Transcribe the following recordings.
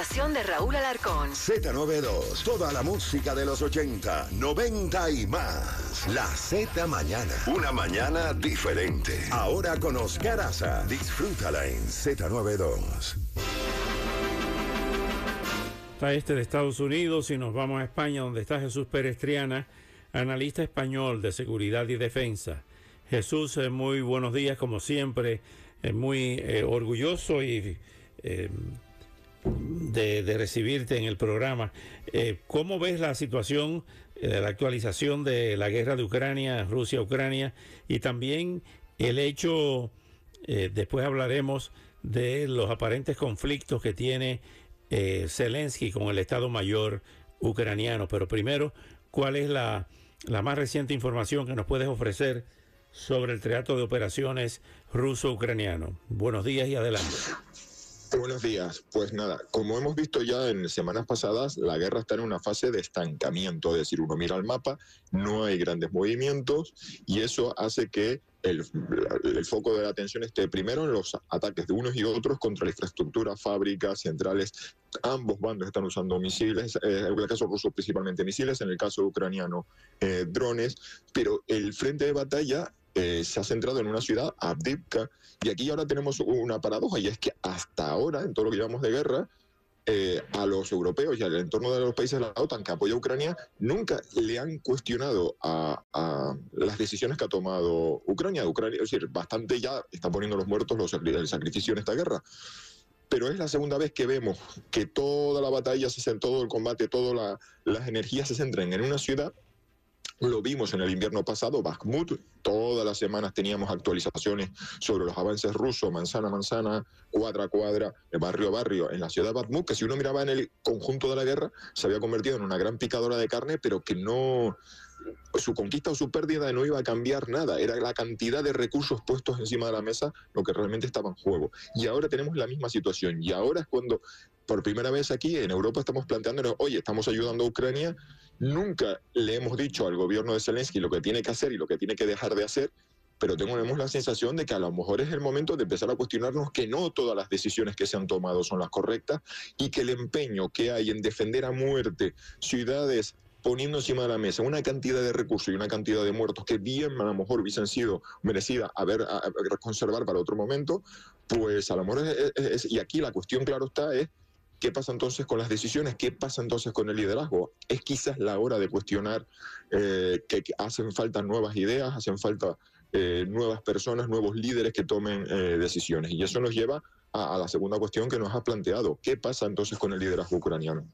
estación de Raúl Alarcón. Z92, toda la música de los 80, 90 y más. La Z Mañana, una mañana diferente. Ahora con Oscar Aza, disfrútala en Z92. Está este de Estados Unidos y nos vamos a España donde está Jesús Pérez Triana, analista español de seguridad y defensa. Jesús, eh, muy buenos días como siempre, eh, muy eh, orgulloso y eh, de, recibirte en el programa. Eh, ¿Cómo ves la situación eh, la actualización de la guerra de Ucrania, Rusia-Ucrania y también el hecho, eh, después hablaremos de los aparentes conflictos que tiene eh, Zelensky con el Estado Mayor ucraniano. Pero primero, ¿cuál es la, la más reciente información que nos puedes ofrecer sobre el Teatro de Operaciones ruso-ucraniano? Buenos días y adelante. Buenos días. Pues nada, como hemos visto ya en semanas pasadas, la guerra está en una fase de estancamiento, es decir, uno mira el mapa, no hay grandes movimientos y eso hace que el, foco de la atención esté primero en los ataques de unos y otros contra la infraestructura, fábricas, centrales. Ambos bandos están usando misiles, eh, en el caso ruso principalmente misiles, en el caso ucraniano eh, drones, pero el frente de batalla eh, se ha centrado en una ciudad, Avdivka, y aquí ahora tenemos una paradoja, y es que hasta ahora, en todo lo que llevamos de guerra, eh, a los europeos y al entorno de los países de la OTAN que apoya a Ucrania, nunca le han cuestionado a, las decisiones que ha tomado Ucrania. Ucrania, es decir, bastante ya está poniendo los muertos los, el sacrificio en esta guerra. Pero es la segunda vez que vemos que toda la batalla, todo el combate, todas la, las energías se centran en una ciudad lo vimos en el invierno pasado, Bakhmut, todas las semanas teníamos actualizaciones sobre los avances rusos, manzana a manzana, cuadra a cuadra, de barrio a barrio, en la ciudad de Bakhmut, que si uno miraba en el conjunto de la guerra, se había convertido en una gran picadora de carne, pero que no, su conquista o su pérdida no iba a cambiar nada, era la cantidad de recursos puestos encima de la mesa lo que realmente estaba en juego. Y ahora tenemos la misma situación, y ahora es cuando por primera vez aquí en Europa estamos planteándonos, oye, estamos ayudando a Ucrania, nunca le hemos dicho al gobierno de Zelensky lo que tiene que hacer y lo que tiene que dejar de hacer, pero tenemos la sensación de que a lo mejor es el momento de empezar a cuestionarnos que no todas las decisiones que se han tomado son las correctas y que el empeño que hay en defender a muerte ciudades poniendo encima de la mesa una cantidad de recursos y una cantidad de muertos que bien a lo mejor hubiesen sido merecidas a ver, a, conservar para otro momento, pues a lo mejor es- y aquí la cuestión claro está es ¿Qué pasa entonces con las decisiones? ¿Qué pasa entonces con el liderazgo? Es quizás la hora de cuestionar eh, que, hacen falta nuevas ideas, hacen falta eh, nuevas personas, nuevos líderes que tomen eh, decisiones. Y eso nos lleva a, a la segunda cuestión que nos has planteado. ¿Qué pasa entonces con el liderazgo ucraniano?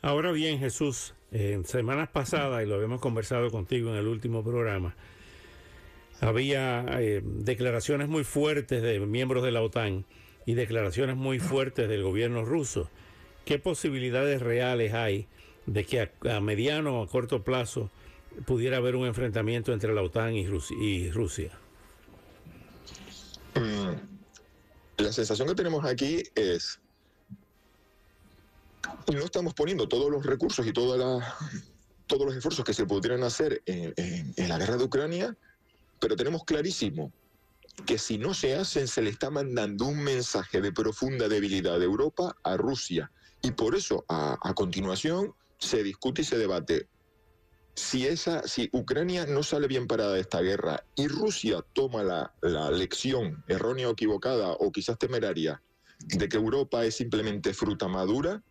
Ahora bien, Jesús, en semanas pasadas, y lo habíamos conversado contigo en el último programa, había declaraciones muy fuertes de miembros de la OTAN y declaraciones muy fuertes del gobierno ruso. ¿Qué posibilidades reales hay de que a, mediano o a corto plazo pudiera haber un enfrentamiento entre la OTAN y Rusia? Y Rusia? Mm, La sensación que tenemos aquí es no estamos poniendo todos los recursos y toda la- todos los esfuerzos que se pudieran hacer en la guerra de Ucrania, pero tenemos clarísimo que si no se hacen se le está mandando un mensaje de profunda debilidad de Europa a Rusia. Y por eso, a, continuación, se discute y se debate si, esa, si Ucrania no sale bien parada de esta guerra y Rusia toma la, la lección errónea o equivocada o quizás temeraria de que Europa es simplemente fruta madura,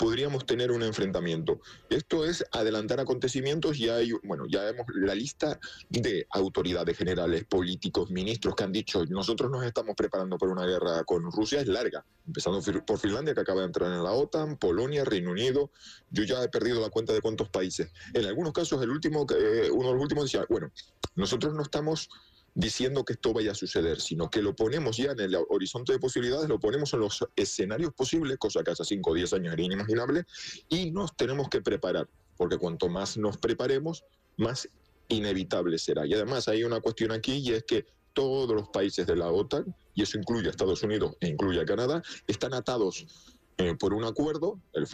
podríamos tener un enfrentamiento. Esto es adelantar acontecimientos y hay, bueno, ya vemos la lista de autoridades generales, políticos, ministros que han dicho nosotros nos estamos preparando para una guerra con Rusia, es larga, empezando por Finlandia que acaba de entrar en la OTAN, Polonia, Reino Unido, yo ya he perdido la cuenta de cuántos países. En algunos casos, el último, eh, uno de los últimos decía, bueno, nosotros no estamos diciendo que esto vaya a suceder, sino que lo ponemos ya en el horizonte de posibilidades, lo ponemos en los escenarios posibles, cosa que hace 5 o 10 años era inimaginable, y nos tenemos que preparar, porque cuanto más nos preparemos, más inevitable será. Y además hay una cuestión aquí y es que todos los países de la OTAN, y eso incluye a Estados Unidos e incluye a Canadá, están atados eh, por un acuerdo, el,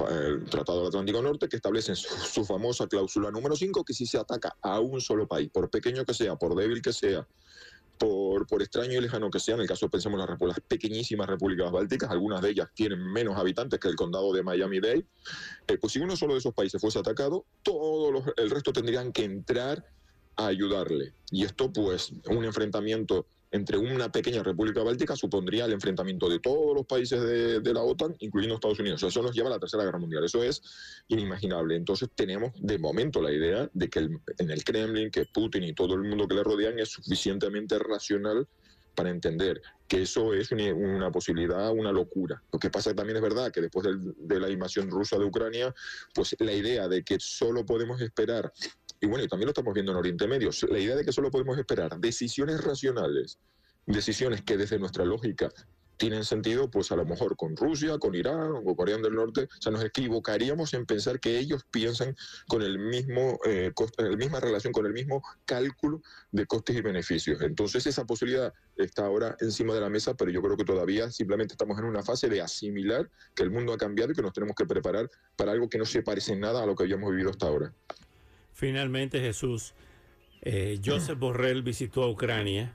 Tratado del Atlántico Norte, que establece su, famosa cláusula número 5, que si se ataca a un solo país, por pequeño que sea, por débil que sea, por, por extraño y lejano que sea, en el caso pensemos en las, las pequeñísimas repúblicas bálticas, algunas de ellas tienen menos habitantes que el condado de Miami-Dade, eh, pues si uno solo de esos países fuese atacado, todo el resto tendrían que entrar a ayudarle. Y esto, pues, un enfrentamiento entre una pequeña república báltica supondría el enfrentamiento de todos los países de, la OTAN, incluyendo Estados Unidos. eso nos lleva a la Tercera Guerra Mundial. Eso es inimaginable. Entonces tenemos de momento la idea de que en el Kremlin, que Putin y todo el mundo que le rodean es suficientemente racional para entender que eso es una, posibilidad, una locura. Lo que pasa también es verdad que después de la invasión rusa de Ucrania, pues la idea de que solo podemos esperar y bueno, y también lo estamos viendo en Oriente Medio, la idea de que solo podemos esperar decisiones racionales, decisiones que desde nuestra lógica tienen sentido, pues a lo mejor con Rusia, con Irán o Corea del Norte, o sea, nos equivocaríamos en pensar que ellos piensan con el mismo, eh, la misma relación, con el mismo cálculo de costes y beneficios. Entonces esa posibilidad está ahora encima de la mesa, pero yo creo que todavía simplemente estamos en una fase de asimilar que el mundo ha cambiado y que nos tenemos que preparar para algo que no se parece en nada a lo que habíamos vivido hasta ahora. Finalmente, Jesús, eh, Joseph Borrell visitó a Ucrania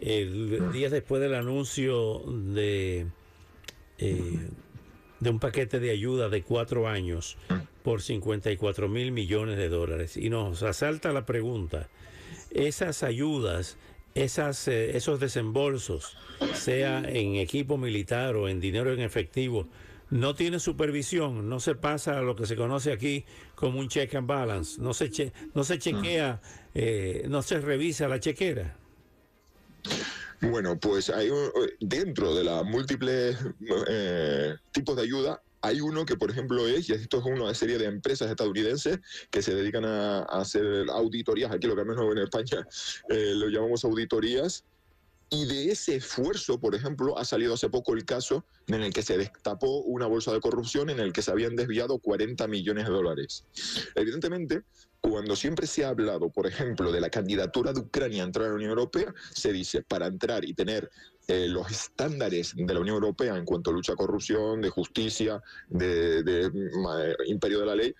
el día después del anuncio de, eh, de un paquete de ayuda de cuatro años por 54 mil millones de dólares. Y nos asalta la pregunta, esas ayudas, esas, eh, esos desembolsos, sea en equipo militar o en dinero en efectivo, no tiene supervisión, no se pasa a lo que se conoce aquí como un check and balance, no se, no se chequea, eh, no se revisa la chequera. Bueno, pues hay dentro de las múltiples eh, tipos de ayuda hay uno que, por ejemplo, es, y esto es una serie de empresas estadounidenses que se dedican a, hacer auditorías, aquí lo que menos en España eh, lo llamamos auditorías, y de ese esfuerzo, por ejemplo, ha salido hace poco el caso en el que se destapó una bolsa de corrupción en el que se habían desviado 40 millones de dólares. Evidentemente, cuando siempre se ha hablado, por ejemplo, de la candidatura de Ucrania a entrar a la Unión Europea, se dice, para entrar y tener eh, los estándares de la Unión Europea en cuanto a lucha a corrupción, de justicia, de, de eh, imperio de la ley,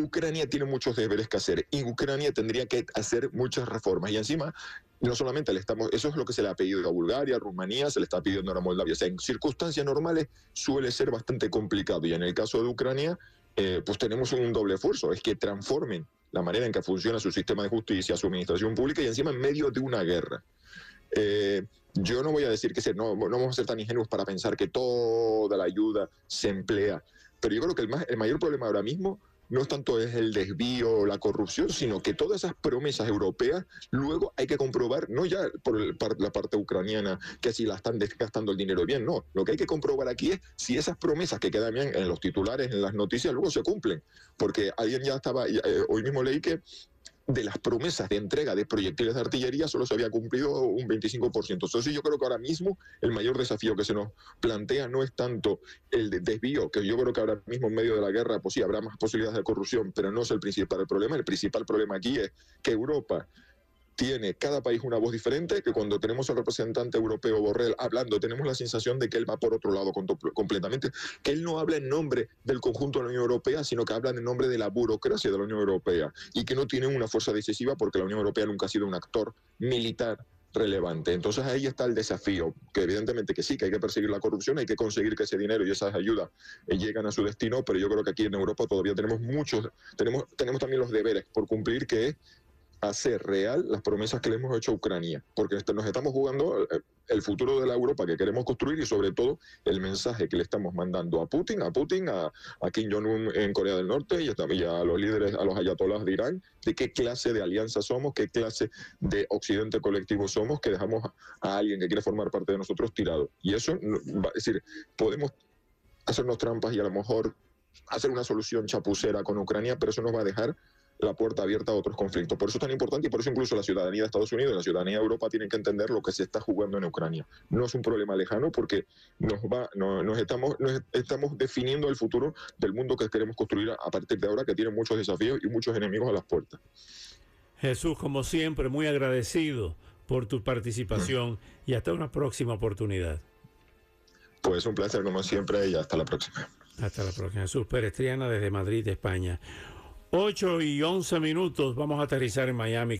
Ucrania tiene muchos deberes que hacer y Ucrania tendría que hacer muchas reformas. Y encima, no solamente le estamos, eso es lo que se le ha pedido a Bulgaria, a Rumanía, se le está pidiendo a Moldavia. O sea, en circunstancias normales suele ser bastante complicado. Y en el caso de Ucrania, eh, pues tenemos un doble esfuerzo, es que transformen la manera en que funciona su sistema de justicia, su administración pública y encima en medio de una guerra. Eh, yo no voy a decir que no, no vamos a ser tan ingenuos para pensar que toda la ayuda se emplea, pero yo creo que el, el mayor problema ahora mismo no tanto es el desvío o la corrupción, sino que todas esas promesas europeas luego hay que comprobar, no ya por, la parte ucraniana, que si la están desgastando el dinero bien, no. Lo que hay que comprobar aquí es si esas promesas que quedan bien en los titulares, en las noticias, luego se cumplen. Porque alguien ya estaba, eh, hoy mismo leí que de las promesas de entrega de proyectiles de artillería solo se había cumplido un 25%. Entonces yo creo que ahora mismo el mayor desafío que se nos plantea no es tanto el desvío, que yo creo que ahora mismo en medio de la guerra, pues sí, habrá más posibilidades de corrupción, pero no es el principal problema. El principal problema aquí es que Europa tiene cada país una voz diferente, que cuando tenemos al representante europeo Borrell hablando, tenemos la sensación de que él va por otro lado completamente, que él no habla en nombre del conjunto de la Unión Europea, sino que habla en nombre de la burocracia de la Unión Europea y que no tiene una fuerza decisiva porque la Unión Europea nunca ha sido un actor militar relevante. Entonces ahí está el desafío, que evidentemente que sí, que hay que perseguir la corrupción, hay que conseguir que ese dinero y esas ayudas eh, lleguen a su destino, pero yo creo que aquí en Europa todavía tenemos muchos, tenemos, tenemos también los deberes por cumplir, que es hacer real las promesas que le hemos hecho a Ucrania, porque nos estamos jugando eh, el futuro de la Europa que queremos construir y sobre todo el mensaje que le estamos mandando a Putin, a Putin, a, Kim Jong-un en Corea del Norte y a, los líderes, a los ayatolás de Irán, de qué clase de alianza somos, qué clase de occidente colectivo somos, que dejamos a alguien que quiere formar parte de nosotros tirado. Y eso, es decir, podemos hacernos trampas y a lo mejor hacer una solución chapucera con Ucrania, pero eso nos va a dejar la puerta abierta a otros conflictos. Por eso es tan importante y por eso incluso la ciudadanía de Estados Unidos y la ciudadanía de Europa tienen que entender lo que se está jugando en Ucrania. No es un problema lejano porque nos, va, nos, estamos, nos estamos definiendo el futuro del mundo que queremos construir a partir de ahora, que tiene muchos desafíos y muchos enemigos a las puertas. Jesús, como siempre, muy agradecido por tu participación y hasta una próxima oportunidad. Pues un placer como siempre y hasta la próxima. Hasta la próxima. Jesús Perestriana desde Madrid, España. 8 y 11 minutos, vamos a aterrizar en Miami.